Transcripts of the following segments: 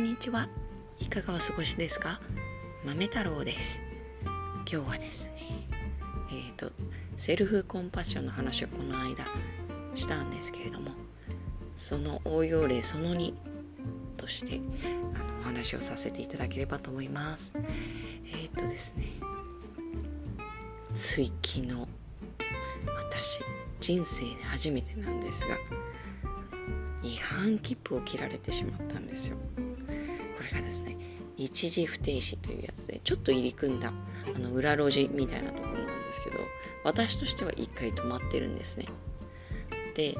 んにちは。いかがお過ごしですか？豆太郎です。今日はですね、えっ、と、セルフコンパッションの話をこの間したんですけれども、その応用例その2としてあのお話をさせていただければと思います。えっ、とですね、つい昨日、私、人生で初めてなんですが、違反切符を切られてしまったんですよ。がですね一時不停止というやつでちょっと入り組んだあの裏路地みたいなところなんですけど私としては1回止まってるんですね。で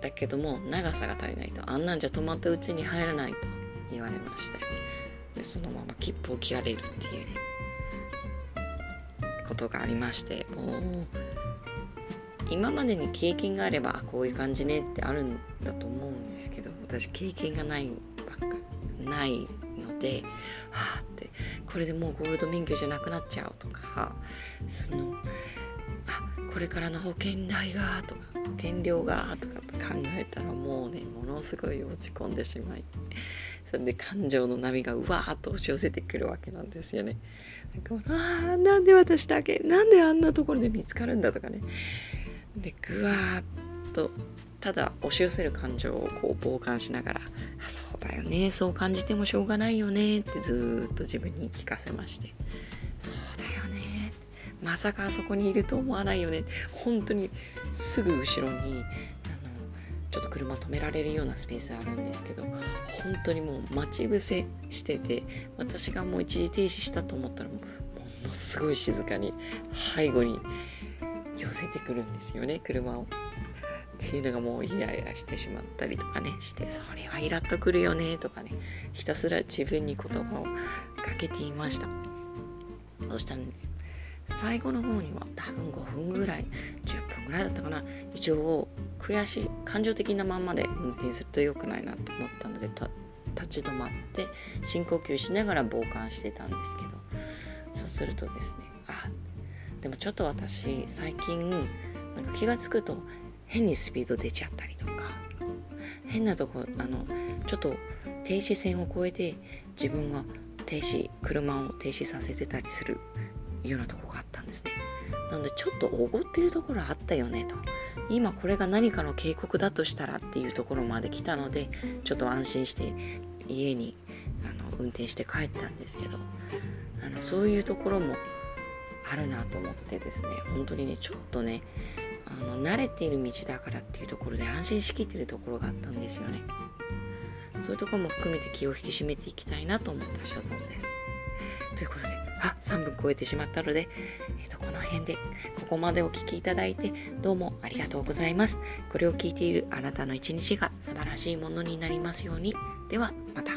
だけども長さが足りないとあんなんじゃ止まったうちに入らないと言われましてでそのまま切符を切られるっていうねことがありましてもう今までに経験があればこういう感じねってあるんだと思うんですけど私経験がないないのではあってこれでもうゴールド免許じゃなくなっちゃうとかそのあこれからの保険代がとか保険料がとか考えたらもうねものすごい落ち込んでしまいそれで感情の波がうわーっと押し寄せてくるわけなんですよね。なんかあーなんで私だけなんであんなところで見つかるんだとかねでぐわーっとただ押し寄せる感情をこう傍観しながら「あそうだよねそう感じてもしょうがないよね」ってずっと自分に聞かせまして「そうだよねまさかあそこにいると思わないよね」本当にすぐ後ろにあのちょっと車止められるようなスペースあるんですけど本当にもう待ち伏せしてて私がもう一時停止したと思ったらものすごい静かに背後に寄せてくるんですよね車を。っていうのがもうイライラしてしまったりとかねしてそれはイラっとくるよねとかねひたすら自分に言葉をかけていました。そしたら、最後の方には多分5分ぐらい10分ぐらいだったかな。一応悔しい感情的なまんまで運転すると良くないなと思ったので立ち止まって深呼吸しながら傍観してたんですけどそうするとですねあでもちょっと私最近なんか気が付くと変にスピード出ちゃったりとか変なとこあのちょっと停止線を越えて自分が停止車を停止させてたりするようなとこがあったんですね。なのでちょっとおごってるところあったよねと。今これが何かの警告だとしたらっていうところまで来たのでちょっと安心して家にあの運転して帰ったんですけどあのそういうところもあるなと思ってですね本当にねちょっとねあの慣れている道だからっていうところで安心しきってるところがあったんですよね。そういうところも含めて気を引き締めていきたいなと思った所存です。ということであ3分超えてしまったので、えー、とこの辺でここまでお聴きいただいてどうもありがとうございます。これを聞いているあなたの一日が素晴らしいものになりますように。ではまた。